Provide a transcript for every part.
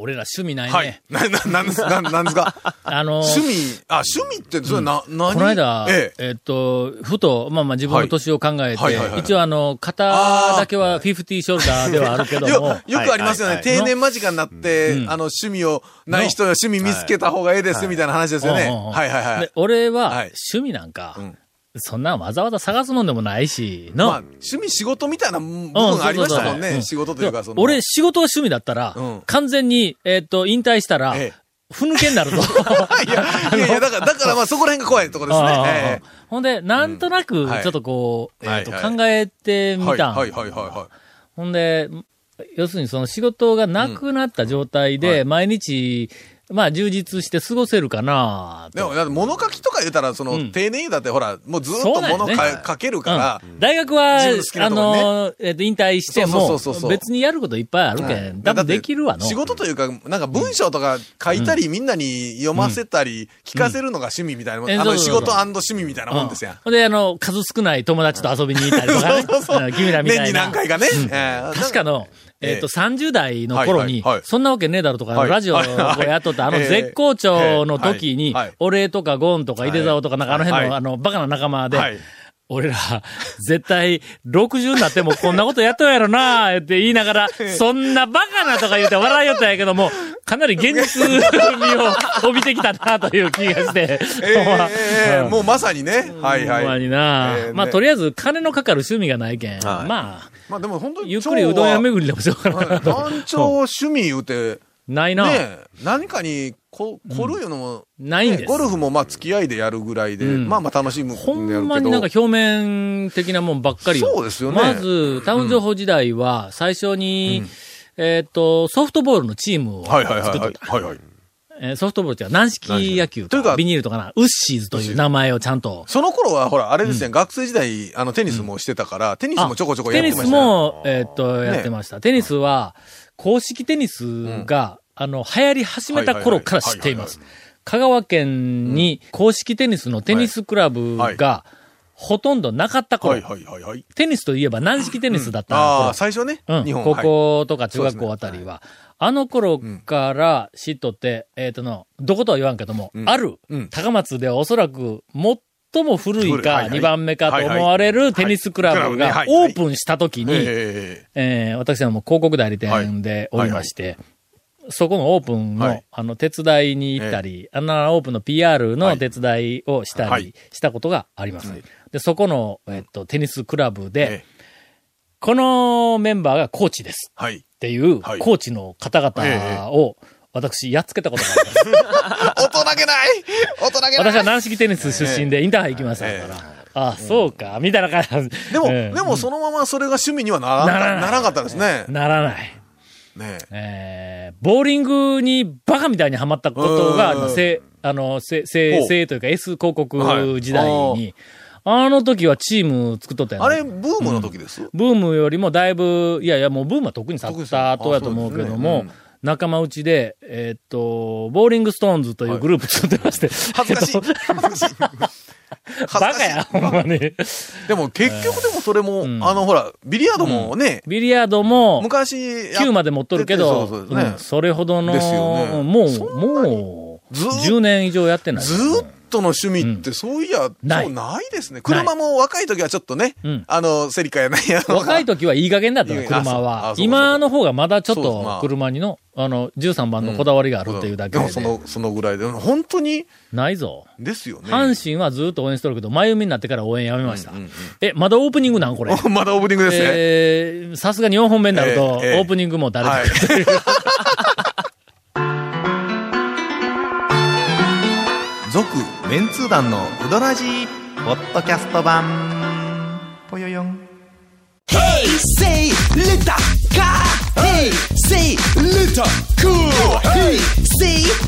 俺ら趣味ないね、はい。な、な、なんです、な、なんですか？あの趣味、あ、趣味って、それな、何？この間、ええ。え。っと、ふと、まあまあ自分の年を考えて、はいはいはい。はい一応あの、肩だけは50ショルダーではあるけども。よ、、よくありますよね。はい。はい定年間近になって、あの、趣味を、ない人は趣味見つけた方がええです、みたいな話ですよね。うんうんうんはいはいはい。で。俺は、はい。趣味なんか、んそんなわざわざ探すもんでもないし、の、まあ、趣味仕事みたいな部分ありましたもんね。うん仕事というか、その。俺、仕事は趣味だったら、うん完全に、えっ、と、引退したら、えふぬけになるぞ。え。いや、いやいや、だから、だからまあそこら辺が怖いところですね。えほんで、なんとなくちょっとこう、えっ、と、はいはい考えてえみたん。はいはいはいはいはほんで、要するにその仕事がなくなった状態で、毎日、まあ充実して過ごせるかな。でも、だって物書きとか言ったら、その、うん。定年だってほら、もうずっと物か書けるから、うん。大学は、あの、えっ、と、引退しても別にやることいっぱいあるけん、多分できるわの。仕事というか、なんか文章とか書いたり、みんなに読ませたり、聞かせるのが趣味みたいなもん、あの、仕事趣味みたいなもんですやん。ほんで、あの、数少ない友達と遊びに行ったりとか君らみたいな。年に何回かね。えー確かの、えっ、と、ええ30代の頃に、はいはいはい。そんなわけねえだろとか、はい。ラジオをやっとった、あのええ絶好調の時に、ええはい。はい俺とかゴンとか井出沢とか、なんかあの辺の、はい。あの、バカな仲間で、はい。俺ら、絶対、60になってもこんなことやっとんやろなって言いながら、そんなバカなとか言って笑いよったんやけども、かなり現実味を帯びてきたなという気がして。もうまさにね。はいほんまはい。にな、まあ、とりあえず金のかかる趣味がないけん。はい。まあ、まあでも本当に、ゆっくりうどん屋巡りでもしようかな。団長趣味言うて、ないな。ねえ何かにこ凝るいうのも、ないんです。ねゴルフもまあ付き合いでやるぐらいで、うんまあまあ楽しむんでやるけど。ほんまになんか表面的なもんばっかりよそうですよねまず、タウン情報時代は、最初に、えっ、と、ソフトボールのチームをはいはいはいはい作っとった。。はいはい。えーソフトボールっていうか軟式野球というかビニールとかな、ウッシーズという名前をちゃんと。その頃はほら、あれですね、学生時代、あの、テニスもしてたから、テニスもちょこちょこやテニスってましたね。も、えっ、と、やってました。テニスは、公式テニスが、あの、流行り始めた頃から知っています。香川県に公式テニスのテニスクラブはい。が、ほとんどなかった頃、はいはいはいはい。テニスといえば軟式テニスだった頃、ああ、最初ね、うん、日本高校とか中学校あたりは、あの頃から知っとって、えっ、との、どことは言わんけども、ん。ある、うん。高松ではおそらく最も古いか古い。はいはい。2番目かと思われるテニスクラブはいがオープンした時に、ええー私はもう広告代理店でおりまして、そこのオープンの、はい。あの、手伝いに行ったり、あのオープンの PR の手伝いをしたりはい。したことがあります。で、そこの、えっと、テニスクラブえで、このメンバーがコーチです。はい。っていう、はい。コーチの方々を、私、やっつけたことがあります。大人げない。大人げない。私は軟式テニス出身でインターハイ行きましたから。えあ、そうか、みたいな感じ。でも、ええでもそのままそれが趣味にはならなならない。ならなかったですね。ならない。ねえ。ー、ボーリングにバカみたいにはまったことが、うん。せ、あの、せ、せ、せというか S 広告はい時代に、あの時はチーム作っとったよ、あれ、ブームの時です？ブームよりもだいぶ、いやいや、もうブームは特に去った後やと思うけども、仲間内で、えーっと、ボーリングストーンズというグループ作ってまして、恥ずかしい。バカや、ほんまに。でも結局でもそれも、あのほら、ビリヤードもね、ビリヤードも、昔、9まで持っとるけど、そうそうですね。うんそれほどの、もそう、もう、ずーっと10年以上やってない。ずーっとの趣味って、そういや、ないそうないですね。車も若い時はちょっとねうん、あの、セリカやないや。若い時はいい加減だったの、車はあそうあ。そうか今の方がまだちょっと車にの、あの、13番のこだわりがあるっていうだけで。でもその、そのぐらいで、本当に、ないぞ。ですよね。阪神はずっと応援しとるけど、前海になってから応援やめました。え、まだオープニングなんこれ？まだオープニングですね。えー、さすがに4本目になると、ええええオープニングも誰か、はい。続、メンツー団のウドラジポッドキャスト版ぽよよん Hey! イレタカー Hey! レタクー Hey!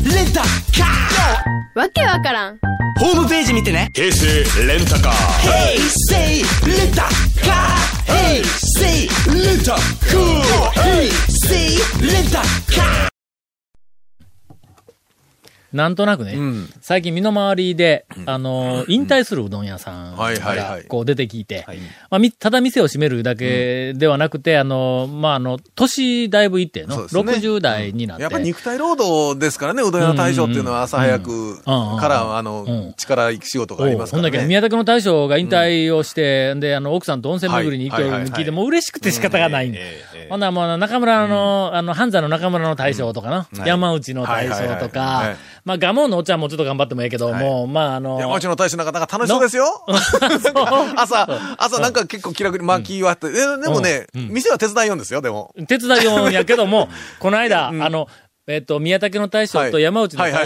レタカわけわからんホームページ見てね平成レンタカー Hey! イレタカー Hey! レタカー Hey! レタカーなんとなくね、ん。最近身の回りで、あの、引退するうどん屋さんはいはいはい。がこう出てきて、まあ、みただ店を閉めるだけではなくて、あの、まあ、あの、年だいぶいっての、ね。60代になって、やっぱり肉体労働ですからね、うどん屋の大将っていうのは朝早くうんから、あのうん、力仕事がありますほんだけ。宮崎の大将が引退をして、で、あの、奥さんと温泉巡りに行くよ聞いて、もう嬉しくて仕方がないんだ。ほんならもう、中村の、あの、半沢の中村の大将とかな、はい。山内の大将とかい、まあ、ガモンのおっちゃんもちょっと頑張ってもええけど、もう、まあ、あの、山内の大将の方が楽しそうですよ。朝、朝なんか結構気楽に巻き割って、えでもね、店は手伝いよんですよ、でも。手伝いよんやけども、この間、あの、えっと、宮武の大将と山内の大将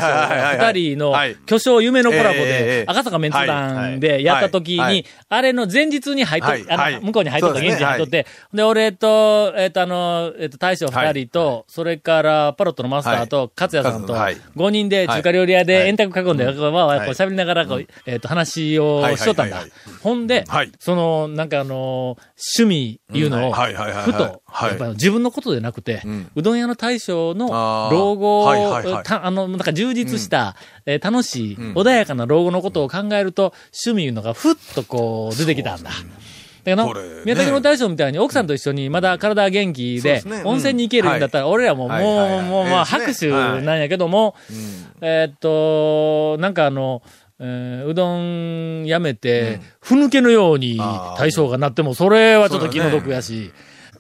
二人のはい巨匠夢のコラボでえ、赤坂メンツ団でやった時に、あれの前日に入っと、あの、向こうに入っとった、現地に入っとって、で、俺と、えっと、あの、えっと、大将二人と、それから、パロットのマスターと、勝也さんとはい、5人で中華料理屋ではい。円卓囲んで、まあ、こう喋りながら、こう、えっと、話をしとったんだ。ほんではい、その、なんかあの、趣味いうのを、ふと、はい。やっぱ自分のことでなくて、ん。うどん屋の大将の老後を、はいはいはい。たあの、なんか充実した、えー楽しい、穏やかな老後のことを考えると、趣味いうのがふっとこう出てきたんだ。だけどね、宮崎の大将みたいに奥さんと一緒にまだ体元気でね、うん温泉に行けるんだったら、俺らももう、はいはいはい。もう、まあ、拍手なんやけども、えーっと、なんかあの、えーうどんやめて、ふぬけのように大将がなっても、それはちょっと気の毒やし、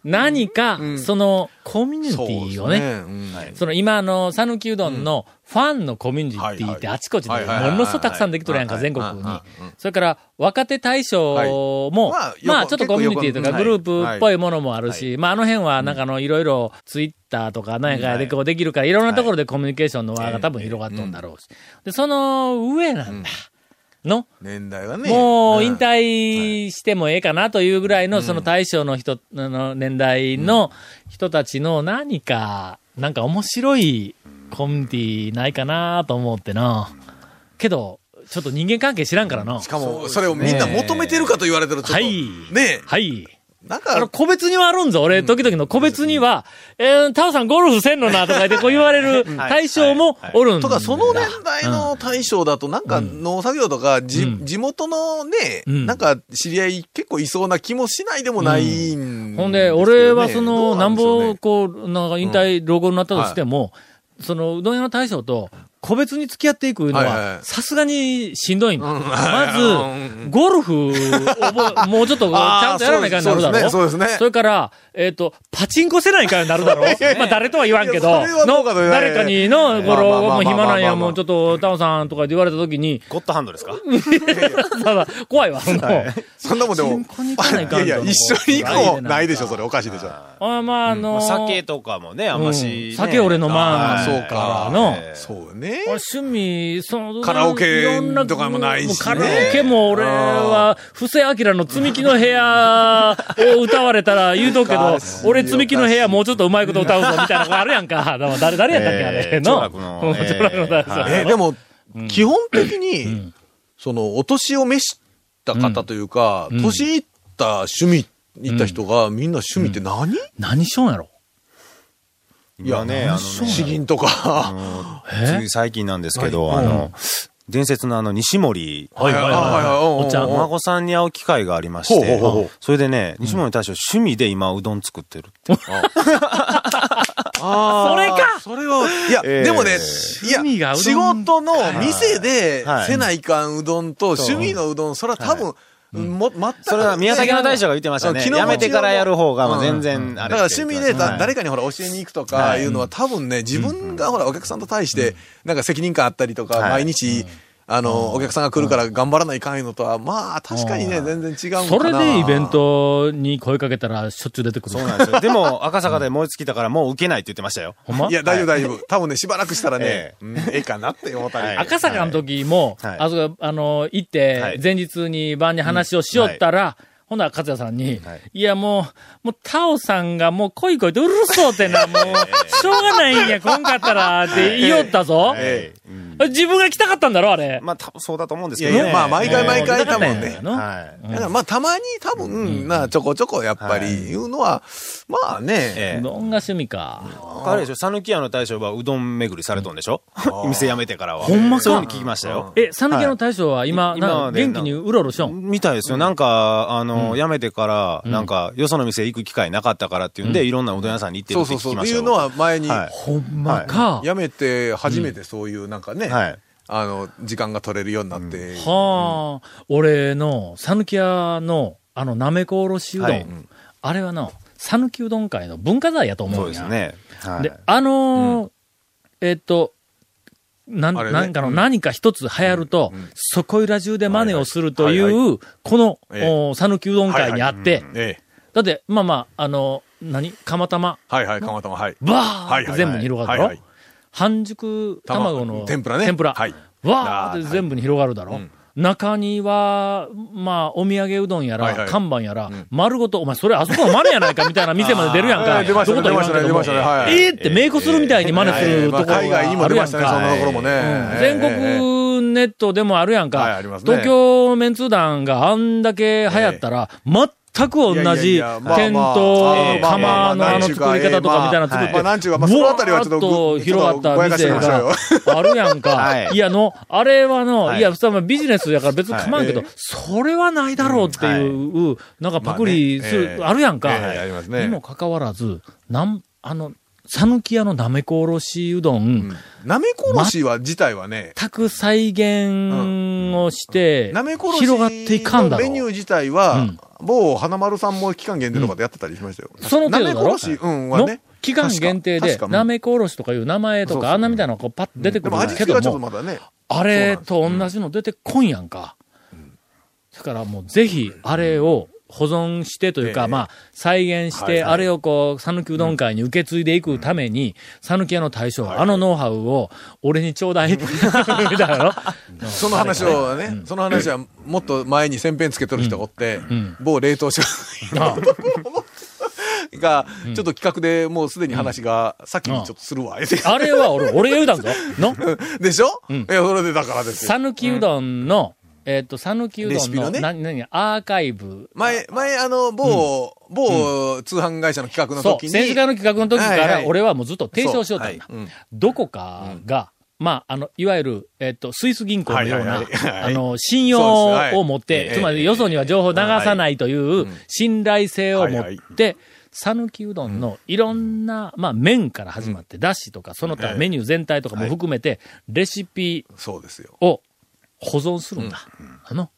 何か、その、コミュニティをね、うん。その今あの、讃岐うどんのファンのコミュニティってあちこちでものすごくたくさんできとるやんか、はい全国に。それから、若手大賞も、はい。まあちょっとコミュニティとかグループっぽいものもあるし、まああの辺はなんかあの、いろいろツイッターとか何やかやでこうできるから、いろんなところでコミュニケーションの輪が多分広がっとんだろうし。で、その上なんだ。の、年代はね。もう引ん退してもええかなというぐらいの、その大将の人、あの年代の人たちの何か、なんか面白いコミュニティないかなと思ってな。けど、ちょっと人間関係知らんからな。しかも、それをみんな求めてるかと言われてると、ちょっと、はいねはい。なんあの、か、個別にはあるんぞ。俺、時々の個別には、えー、タオさんゴルフせんのなとか言ってこう言われる対象もおるんだ。とか、その年代の大将だと、なんか農作業とか、じ、うん。地元のね、うん。なんか知り合い結構いそうな気もしないでもないんほんで、俺はそどの、うなんぼ、こう、なんか引退、老後になったとしても、その、うどん屋の大将と、個別に付き合っていくのはさすがにしんどいんだ。うん。まうん。ず、ゴルフ もうちょっと、ちゃんとやらないかんなるだろそうですね。そうですね。それから、えっと、パチンコせないかんなるだろ まあ、誰とは言わんけど誰かにの、まあまあゴロ、も暇なんや、まあもうちょっと、タオさんとかで言われたときに、ゴッドハンドですか？ただ、怖いわ、もう。そんなもんでも、パチンコに行かないかんいやいや、一緒に行こう。ないでしょ、それ。おかしいでしょ。あまあ、あのー、酒とかもね、あんましね、うん。酒俺飲まんあーそうか。のえーそうね。俺趣味、その、カラオケとかもないしね。うカラオケも俺は、布施明の積み木の部屋を歌われたら言うとくけど、俺積み木の部屋もうちょっとうまいこと歌うぞみたいなのがあるやんか。誰、誰やったっけあれ。えーの？の うんえでも、基本的に、その、お年を召した方というか、ん。年いった趣味、いった人が、みんな趣味って何？何しようんやろ今ね、あの詩吟とか。つい最近なんですけど、あの、伝説のあの、西森、はいはいはいはい。おっちゃん。お孫さんに会う機会がありましてそれでね、西森大将趣味で今うどん作ってるって。あー それか。それは、いや、えー。でもね、い趣味がや、仕事の店ではい。せないかんうどんと趣味のうどん、それは多分、も、全く。それは宮崎の大将が言ってましたね。やめてからやる方が全うん。然、あれだから趣味で誰かにほら教えに行くとかいうのは多分ね、自分がほらお客さんと対して、なんか責任感あったりとか、はい。毎日、あの、お客さんが来るから頑張らないかんのとは、まあ確かにね、全然違うのそかな。れでイベントに声かけたらしょっちゅう出てくる。そうなんですよ。でも、赤坂で燃え尽きたからもう受けないって言ってましたよ。ほんま？いや、大丈夫大丈夫。多分ね、しばらくしたらねえ、うんええかなって思ったり。はい。赤坂の時も、はい。あそこ、あの、行っはてい、前日に晩に話をしよったら、ほんなら、勝也さんに、はい。い、や、もう、もう、タオさんがもう、来い来いってうるそうってな、もう、しょうがないんや、来んかったら、って言いよったぞ。ええ。うん自分が来たかったんだろ、あれ。まあ、多分そうだと思うんですけどね。いやいや、まあ、毎回毎回多分ねはい。だからまあ、たまに多分、な、ちょこちょこやっぱり言うのは、まあね、ええ。うどんが趣味か。あれでしょ、讃岐屋の大将はうどん巡りされとんでしょ？店辞めてからは。ほんまかそういうの聞きましたよ。え、讃岐屋の大将は今、今元気にうろうろしょん？みたいですよ。なんか、あの、辞めてから、んなんか、よその店行く機会なかったからっていうんで、いろんなうどん屋さんに行ってるってそうそうそう。聞きましたよ。っていうのは前に、はいほんまか。辞めて初めてそういうなんかね、はい。あの、時間が取れるようになって。はあ、俺の、讃岐屋の、あの、なめこおろしうどん。はい。あれはの、讃岐うどん会の文化財やと思そううんや。ですね。はい。で、あのーえっと、なん、ね。なんかのうん。何か一つ流行ると、そこいら中で真似をするといはいはう、この、ええお讃岐うどん会にあって、ええ。だって、まあまあ、あの、何？釜玉、はいはい、かまたま、はい。バはいはいはい。ーって全部に広がるだろ、はいはい半熟卵の天ぷらね。天ぷら。はい。わーって全部に広がるだろ、うん。中には、まあ、お土産うどんやら、はいはい。看板やら、丸ごと、お前、それあそこの真似やないかみたいな 店まで出るやんか。出ましたね出ましたね出ましたね。はい。えーって、メイクするみたいに真似するところがあまあ海外にもるやん出ましたね、そんなか。ところもね。うん。全国ネットでもあるやんか。はい東京メンツ団があんだけ流行ったら、全く同じ店まあとええ釜のあの作り方とかみたいなの作って、まあなんちゅうかまあそのあたりはちょっと広がった店があるやんか。はい。いやの、あれはの、はい。いや、普通はビジネスやから別に構わんけど、はい。それはないだろうっていう、なんかパクリする、まあるやんか。にもかかわらず、なん、あの、讃岐屋のなめこおろしうどん、なめこおろしは、自体はね、全く再現をして、なめこおろし広がっていかんだろのメニュー自体は、うん某花丸さんも期間限定とかでやってたりしましたよ。その程度だろ？し、うん、はのね。期間限定でなめこおろしとかいう名前とか、あんなみたいなのがこうパッと出てくるでも。味けども。あれと同じの出てこんやんか。だからもうぜひ、あれを保存してというか、ええ。まあ、再現して、はいはい。あれをこう、讃岐うどん会に受け継いでいくために、讃岐屋の大将、あのノウハウを、俺にちょうだい、みたいなの？その話をね、その話はもっと前に先編つけとる人がおって、ん。某冷凍食品あが、ちょっと企画でもうすでに話が先にちょっとするわ、言うてあれは俺、俺が言うたんぞ。の？でしょ、いや、それでだからですよ。讃岐うどんの、えっと、讃岐うどんの、ね。な、なに、アーカイブ。前、前、あの、某、某通販会社の企画のそう、時に、選手会の企画の時から、はいはい。俺はもうずっと提唱しようとった。んだ。うん。どこかが、まあ、あの、いわゆる、えっと、スイス銀行のような、はいはい。はいはい。あの、信用を持って、ええつまりよそには情報を流さないという信頼性を持はいって、讃岐うどんのいろんな、まあ、麺から始まって、だしとか、その他ええメニュー全体とかも含めて、レシピそうですよ。を保存するんだ。あの、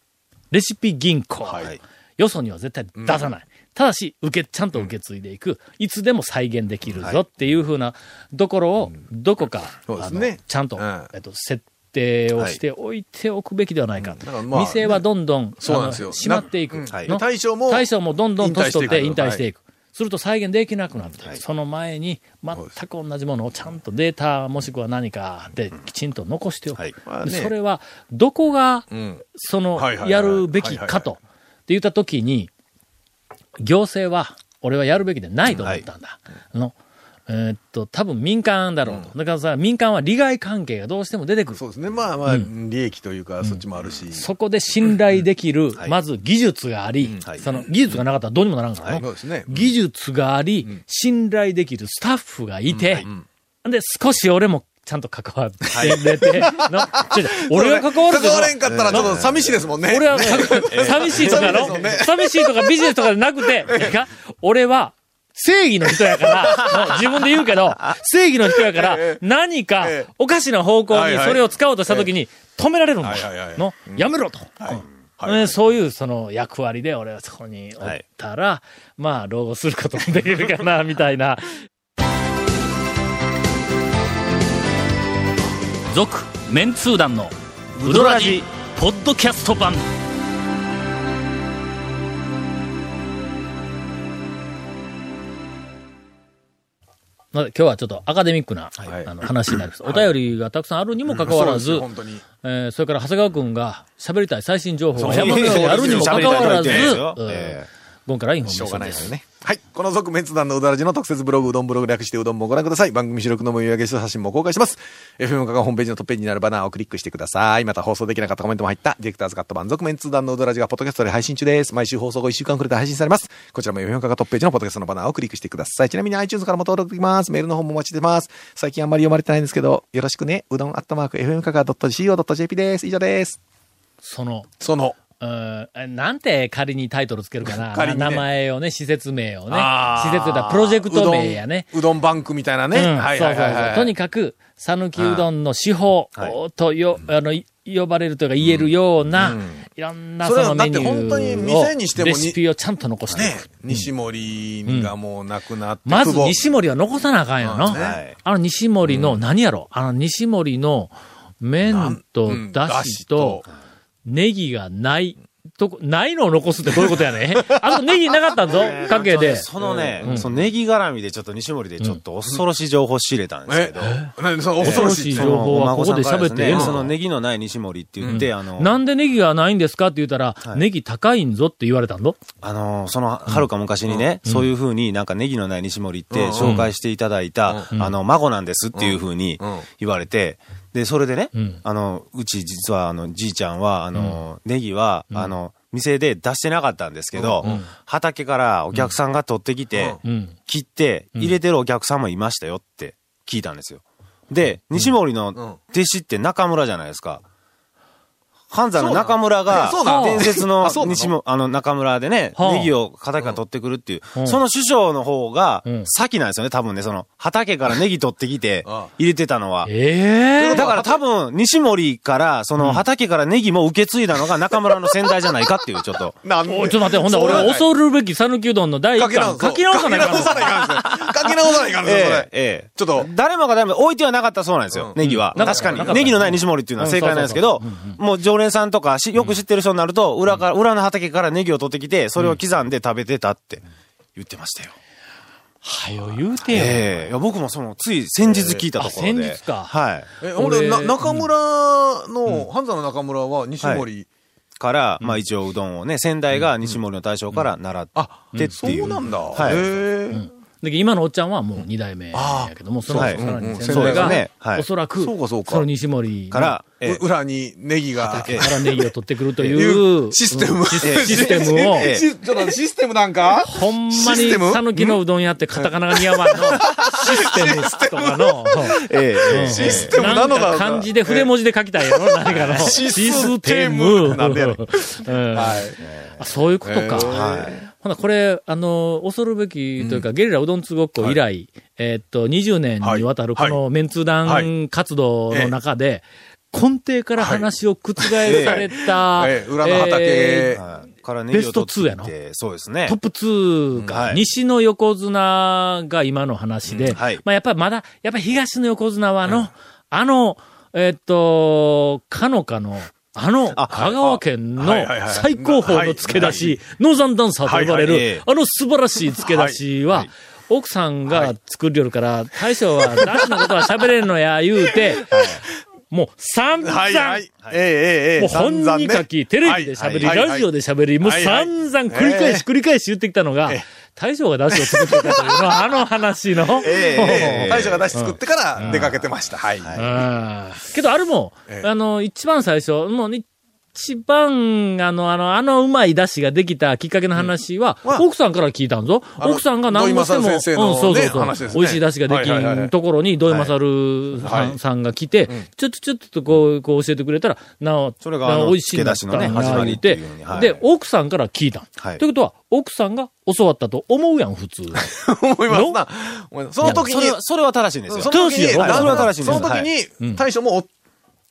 レシピ銀行。はいよそには絶対出さない。ただし、受け、ちゃんと受け継いでいく。いつでも再現できるぞっていうふうなところを、どこか、あのちゃんと、うんえっと、設定をしておいておくべきではないか。店はどんどん、そうなんですよ閉まっていく。なうんはいの大将も大将もどんどん年取って引引退していく。すると再現できなくなって、その前に全く同じものをちゃんとデータもしくは何かできちんと残しておく。はい。まあね。でそれは、どこが、うん。そのはいはいは、いやるべきかと、って言ったときに、行政は、俺はやるべきでないと思ったんだ。あの、えーっと、多分民間だろうと。だからさ、民間は利害関係がどうしても出てくる。そうですね。まあまあ、利益というか、そっちもあるし。そこで信頼できる、はい。まず技術があり、はい。その技術がなかったらどうにもならんからのそうですね。技術があり、信頼できるスタッフがいて、で、少し俺もちゃんと関わってれて、のちょちょ俺が関わる関われんかったらちょっと寂しいですもんね。俺は、寂しいとかの、寂しいとかビジネスとかじゃなくて、俺は、正義の人やから、の 自分で言うけど、正義の人やからええ、何かええ。おかしな方向にそれを使おうとしたときに止められるんだ。の、やめろと。はい。うん。そういうその役割で俺はそこにおったら、まあ、老後することもできるかな、みたいな。続、メンツー団の、ウドラジ、ポッドキャスト版。まあ今日はちょっとアカデミックな、はいあの話になります。お便りがたくさんあるにもかかわらず、そうですよ本当に。えーそれから長谷川くんが喋りたい最新情報が山のようにあるにもかかわらず、えゴンからインフォメーションです。がないからね。はい。この続メンツ団のうどらじの特設ブログ、うどんブログ略してうどんもご覧ください。番組収録の模様やゲスト写真も公開します。FM カがホームページのトップページになるバナーをクリックしてください。また放送できなかったコメントも入った、ディレクターズカット版続メンツ団のうどらじがポッドキャストで配信中です。毎週放送後1週間くらいで配信されます。こちらも FM カがトップページのポッドキャストのバナーをクリックしてください。ちなみに iTunes からも登録できます。メールの方もお待ちしてます。最近あんまり読まれてないんですけど、よろしくね。うどんアットマーク FM カが .co.jp です。以上です。その、その、うんえなんて仮にタイトルつけるかな。ね名前をね、施設名をね。施設だ、プロジェクト名やね。うどん。バンクみたいなね。うんはいそうそうそう。はいはいはい。とにかく、讃岐うどんの手法はとよ、あの、い呼ばれるというか言えるような、うんいろんなそのメニュだって本当にー店にしてもにを、レシピをちゃんと残してい西森がもう亡くなって、まず久保西森は残さなあかんよな。ねはいあの西森の、何やろ？あの西森の麺とうんだしと、ネギがない、とこ、ないのを残すってどういうことやね あとネギなかったんぞかけで。そのね、うん。そのネギ絡みでちょっと西森でちょっと恐ろしい情報仕入れたんですけど、何その恐ろしい。情報はここで喋ってええのそのネギのない西森って言って、あの、なんでネギがないんですかって言ったら、はい。ネギ高いんぞって言われたんぞ。あのーその、はるか昔にね、そういう風になんかネギのない西森って紹介していただいた、あの、孫なんですっていう風にうん。言われて、で、それでね、うん。あの、うち実はあの、じいちゃんは、あの、ネギは、あの、店で出してなかったんですけど、畑からお客さんが取ってきて、うん。切って入れてるお客さんもいましたよって聞いたんですよ。で、西森の弟子って中村じゃないですか。半山の中村が伝説の西も、あの中村でね、はあ。ネギを畑から取ってくるっていう。う、んその師匠の方がうん。先なんですよね、多分ね、その畑からネギ取ってきて入れてたのは。ええだから多分、西森から、その畑からネギも受け継いだのが中村の先代じゃないかっていう、ちょっと。なんでおいちょっと待って、ほんだら俺、恐るべき讃岐うどんの第一巻、書き直さないかんの書き直さないかん。書き直さないかんそええれ。、ええ。ちょっと、誰もが誰も置いてはなかったそうなんですよ、ネギは。うん。確かに。ネギのない西森っていうのは正解なんですけど、もう常連さんとかし、よく知ってる人になると、裏から、裏の畑からネギを取ってきて、それを刻んで食べてたって言ってましたよ。はよ言うてよ。ええいや僕もその、つい先日聞いたところで。あ先日かはい。え、ほんで、な俺中村の、半沢の中村は西森。から、まあ一応うどんをね、先代が西森の大将から習ってあ、っていう。そうなんだ。はいへえ。で今のおっちゃんはもう二代目やけども、その、はい。さらに先代が、おそらく、そうかそうか。その西森から、裏にネギが。からネギを取ってくるといいうう、システム。シスシステムを、えちょっと待ってシステムなんか？ほんまシにステム？讃岐のうどん屋ってカタカナが似合わんの、システムとかの、ええ。ええ。システムなのか漢字で筆文字で書きたいやろ？何かの。シシスステテム。ム。なんでやねん。うん。はい。あそういうことか。はいほな、これ、あの、恐るべきというか、ゲリラうどんつごっこ以来、えーっと、20年にわたるこはい。のメンツー団活動の中で、根底から話を覆された、ええ。裏の畑えーベスト2やそうですね。トッ。プ2が、はい。西の横綱が今の話で、うんはい。まあやっぱりまだ、やっぱり東の横綱はあの、あの、えっと、かのかの、あの、あ香川県のはいはいはい最高峰の付け出し、ノーザンダンサーと呼ばれはいはい。ええ。る、あの素晴らしい付け出しは、奥さんが作りよるから、大将は、ダシのことは喋れんのや、言うて、もう散々、はいはい。ええええええ。もう本に書き、テレビで喋り、ラジオで喋り、もう散々繰り返し繰り返し言ってきたのが、大将が出汁を作っていたというのは、あの話の。ええ大将が出し作ってから出かけてました。はい。けど、あれも、ええあの、一番最初、もう一番、あの、あの、あのうまい出汁ができたきっかけの話は、うん。奥さんから聞いたんぞ。奥さんが何もしても、土井勝先生のうん、そうそうそう、ね美味しい出汁ができんところに、土井勝さん,、はい。さんが来て、ちょっとちょっとこう、こう教えてくれたら、なお、それが美味しいんだったん付け出しのね始まりってはい。で、奥さんから聞いたん。はい。ということは、奥さんが教わったと思うやん、普通。思いますな。その時にそれ、は、それは正しいんですよ。その時に、それは正しいんですその時に、大将もお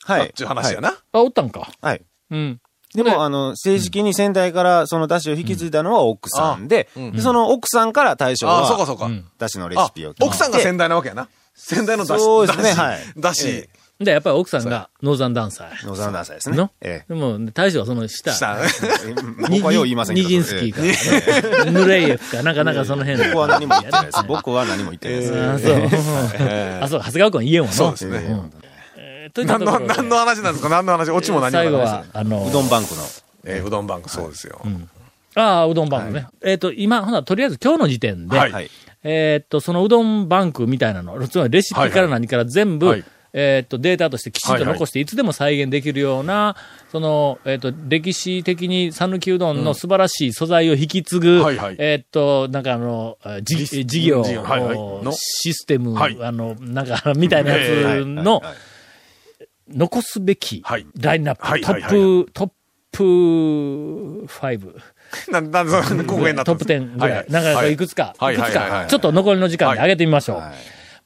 はい。っていう話やな。あ、おったんか。はい。うん。でも、あの、正式に先代からその出汁を引き継いだのは奥さんで、その奥さんから大将ああ、そうかはそうか。出汁のレシあピを。奥さんが先代なわけやな。先代の出汁。そうですね出汁はい出汁えで、やっぱり奥さんがノーザンダンサー。野沢ダンサーですねの？えでも、大将はその下。した。え。僕はよう言いませんけど。ニジンスキーか、ヌレイエフか、なんかなんかその辺僕は何も言ってないです。僕は何も言ってないです。あそう。あ、そう、長谷川君言えん。そうですね。えーといった何の、ところで。何の話なんですか？何の話？オチも何もないです最後は、あの、うどんバンクの。えーうどんバンクそうですよ。ああ、うどんバンクね。えっ、と、今、ほな、とりあえず今日の時点で、はい。はい。えっ、と、そのうどんバンクみたいなの、つまりレシピから何から全部、はい。えっ、と、データとしてきちんと残して、いつでも再現できるような、その、えっ、と、歴史的に讃岐うどんの素晴らしい素材を引き継ぐ、はいはい。えっ、と、なんかあの、え事業、事業はいはい。のシステム、はい。あの、なんか、みたいなやつの、残すべきはい。ラインナップ、はいトップ、トップ5。なんなんその公園になったトップ10ぐらい。なんかいくつか、はいいくつか、ちょっと残りの時間で上げてみましょう。はい。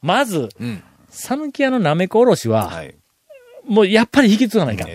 まず、ん。讃岐屋のなめこおろしは、はい。もうやっぱり引き継がないか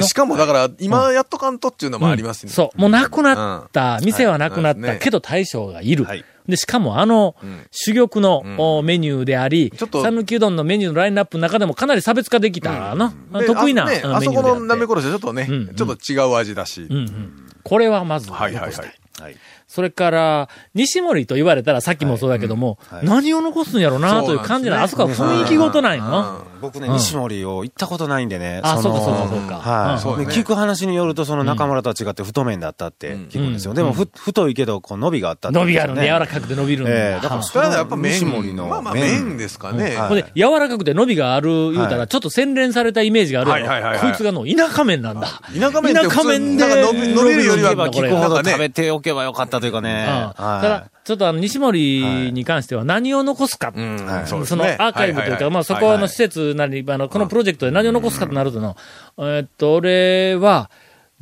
しかもだから、今やっとかんとっていうのもありますね。そう。もうなくなった、店はなくなった、はい。けど大将がいる。はいで、しかもあの、珠玉の、おメニューであり、ちょっと讃岐うどんのメニューのラインナップの中でもかなり差別化できたの、で得意な、あね、うんあそこのなめこころしはちょっとね、ちょっと違う味だし。うんうん。これはまず残したい。はいはいはい。はい。それから、西森と言われたらさっきもそうだけども、はい何を残すんやろうなという感じな、あそこは雰囲気ごとないの、僕ね、西森を行ったことないんでね。あ、そうかのそうかそうか。はい、うんそうだねで聞く話によると、その中村とは違って太麺だったって聞くんですよ。でも、ふ、太いけど、こう、伸びがあったって伸びがあるんで、柔らかかくて伸びるんだ。ええだからはそれはやっぱ麺。西森のまあまあ麺麺ですかね。はいほんで、柔らかくて伸びがある言うたら、はちょっと洗練されたイメージがあるやろ。はいはいはいはいこいつがの、田舎麺なんだ。田舎麺っ田舎麺でなんか伸び伸びるよりは聞くほど食べておけばよかったというかね。ただ、ちょっとあの、西森に関しては何を残すか。そのね。アーカイブというか、まあそこの施設なり、あの、このプロジェクトで何を残すかとなるとの、えーっと、俺は、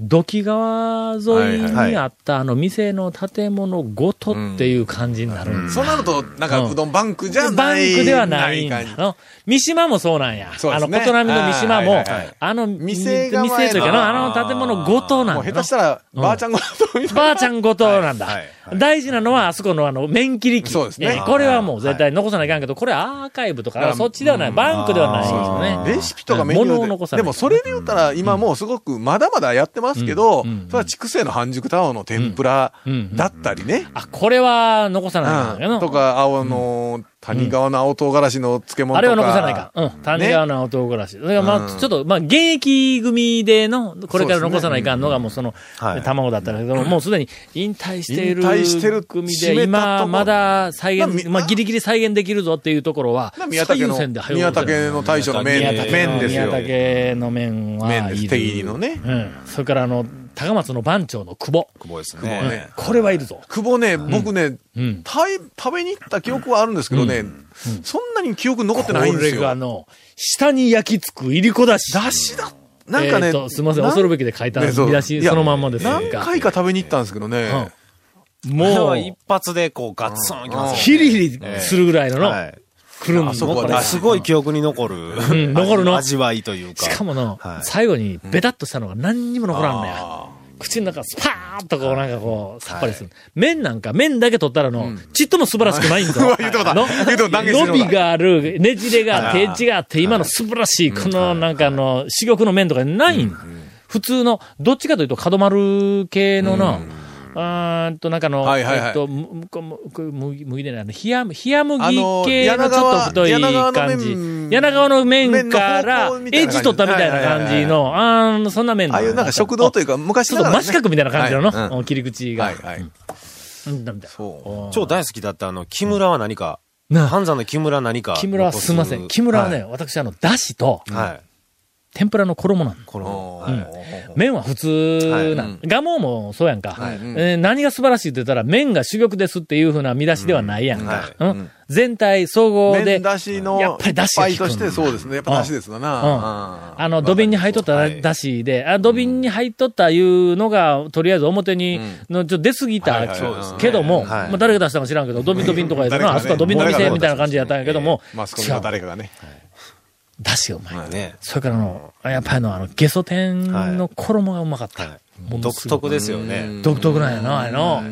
土器川沿いにあったあの店の建物ごとっていう感じになるんですそうなると、なんかうんうどんバンクじゃバない。ンクではないん。だの。三島もそうなんや。あの、そうですね琴波の三島もはいはいはい、あの、店店というかな、あの建物ごとなんだもう下手したら、ばあちゃんごとみたいな。ばあちゃんごとなんだ。はいはい大事なのは、あそこのあの、面切り機。そうですねえーこれはもう絶対残さないかんけど、これアーカイブとか、そっちではない、バンクではないですよね。レシピとかメニューで。でもそれで言ったら、今もうすごくまだまだやってますけど、うんうんそれは畜生の半熟卵の天ぷらだったりね。あ、これは残さないとか、青の、谷川の青唐辛子の漬物とか。あれは残さないかん。うん。谷川の青唐辛子。それからまあ、ちょっと、まあ、現役組での、これから残さないかんのがもうその、はい卵だったんだけども、もうすでに引退している引退してる組で、今、まだ再現、まあギリギリ再現できるぞっていうところは、宮武の、宮武の大将の麺、ですよ。宮武の麺は麺です。手切りのね。うん。それからあの、高松の番長の久保。久保です久保ね。ねこれはいるぞ。久保ね、僕ね、食べに行った記憶はあるんですけどね、そんなに記憶残ってないんですよ。これがあの、下に焼き付くいりこだし。だしだ。なんかね、えーとすみません、な恐るべきで書いた見出しそのまんまですが。何回か食べに行ったんですけどね。もう、一発でこうガッツンいきますよねヒリヒリするぐらいのの、はい。来るんあそこはね。のこれすごい記憶に残る。ん残るの？味わいというか。しかもの、はい。最後にベタっとしたのが何にも残らんのや。口の中スパーンとこうなんかこう、さっぱりする。麺なんか、麺だけ取ったらの、ちっとも素晴らしくないんだ。言ってもだ伸びがある、ねじれがあって、エッジがあって、今の素晴らしい、このなんかあの、珠玉の麺とかないん普通の、どっちかというと角丸系のな、あーっと、なんかあの、はいはいはいえっと、む、む、む、麦麦でない、あの、冷や、冷や麦系のちょっと太い感じ。柳川の麺からエッジ取ったみたいな感じの、あーそんな麺ああいうなんか食堂というか、昔ちょっと真四角みたいな感じのの、はいうん切り口が。はいはい。うんなんだそう。超大好きだったあの、木村は何か、な半山の木村何か。木村はすみません。木村はね、私あの、だしと、はい。はい。天ぷらの衣なの。この、うん。麺は普通なの。ガモもそうやんか。えー何が素晴らしいって言ったら、麺が主玉ですっていうふうな見出しではない。やん。か。うん。全体総合で麺、だしの、やっぱり出汁。が効としてそうですね。やっぱだしですわな。あの、土瓶に入っとったはい。だしで、あ土瓶に入っとったいうのが、とりあえず表に、のちょ出過ぎたけども、はい。まあ誰が出したか知らんけど、土瓶土瓶とかやったら、誰かね。あそこは土瓶の店みたいな感じやったんやけども、マスコミの誰かがね。だしがうまい。ね。それからあの、やっぱりあの、あの、ゲソ天の衣がうまかった。独特ですよね。独特なんやな、あれの。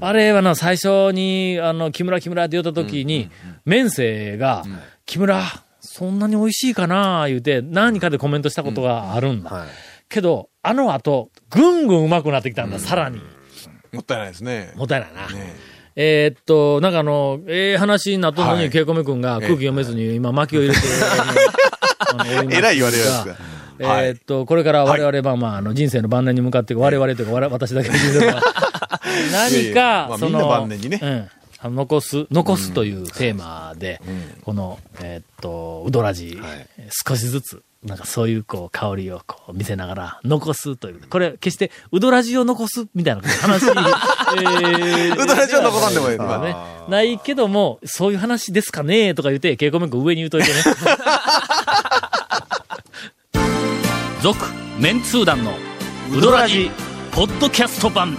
あれはな、最初に、あの、木村木村って言った時に、麺生が、木村、そんなに美味しいかな言うて、何かでコメントしたことがあるんだ。はい。けど、あの後、ぐんぐんうまくなってきたんだ、さらに。もったいないですね。もったいないな。ねえーっと、なんかあの、ええ話になっとんのに、はい。ケイコメ君が空気読めずに今巻きを入れて、あのおりますがえらい言われるやつが。えーっと、これから我々は、まあ、あの、人生の晩年に向かって、我々というか、私だけの人生が、何か、その、あみんな晩年にね。うん。あの残す、残すというテーマで、この、えーっと、うどらじ、はい少しずつ、なんかそういう、こう、香りをこう見せながら、残すという。これ、決して、うどらじを残すみたいな話、えーうどらじを残さんでもいいはね。ないけども、そういう話ですかねとか言って、稽古メンク上に言うといてね。続、メンツー団の、ウドラジ、ポッドキャスト版。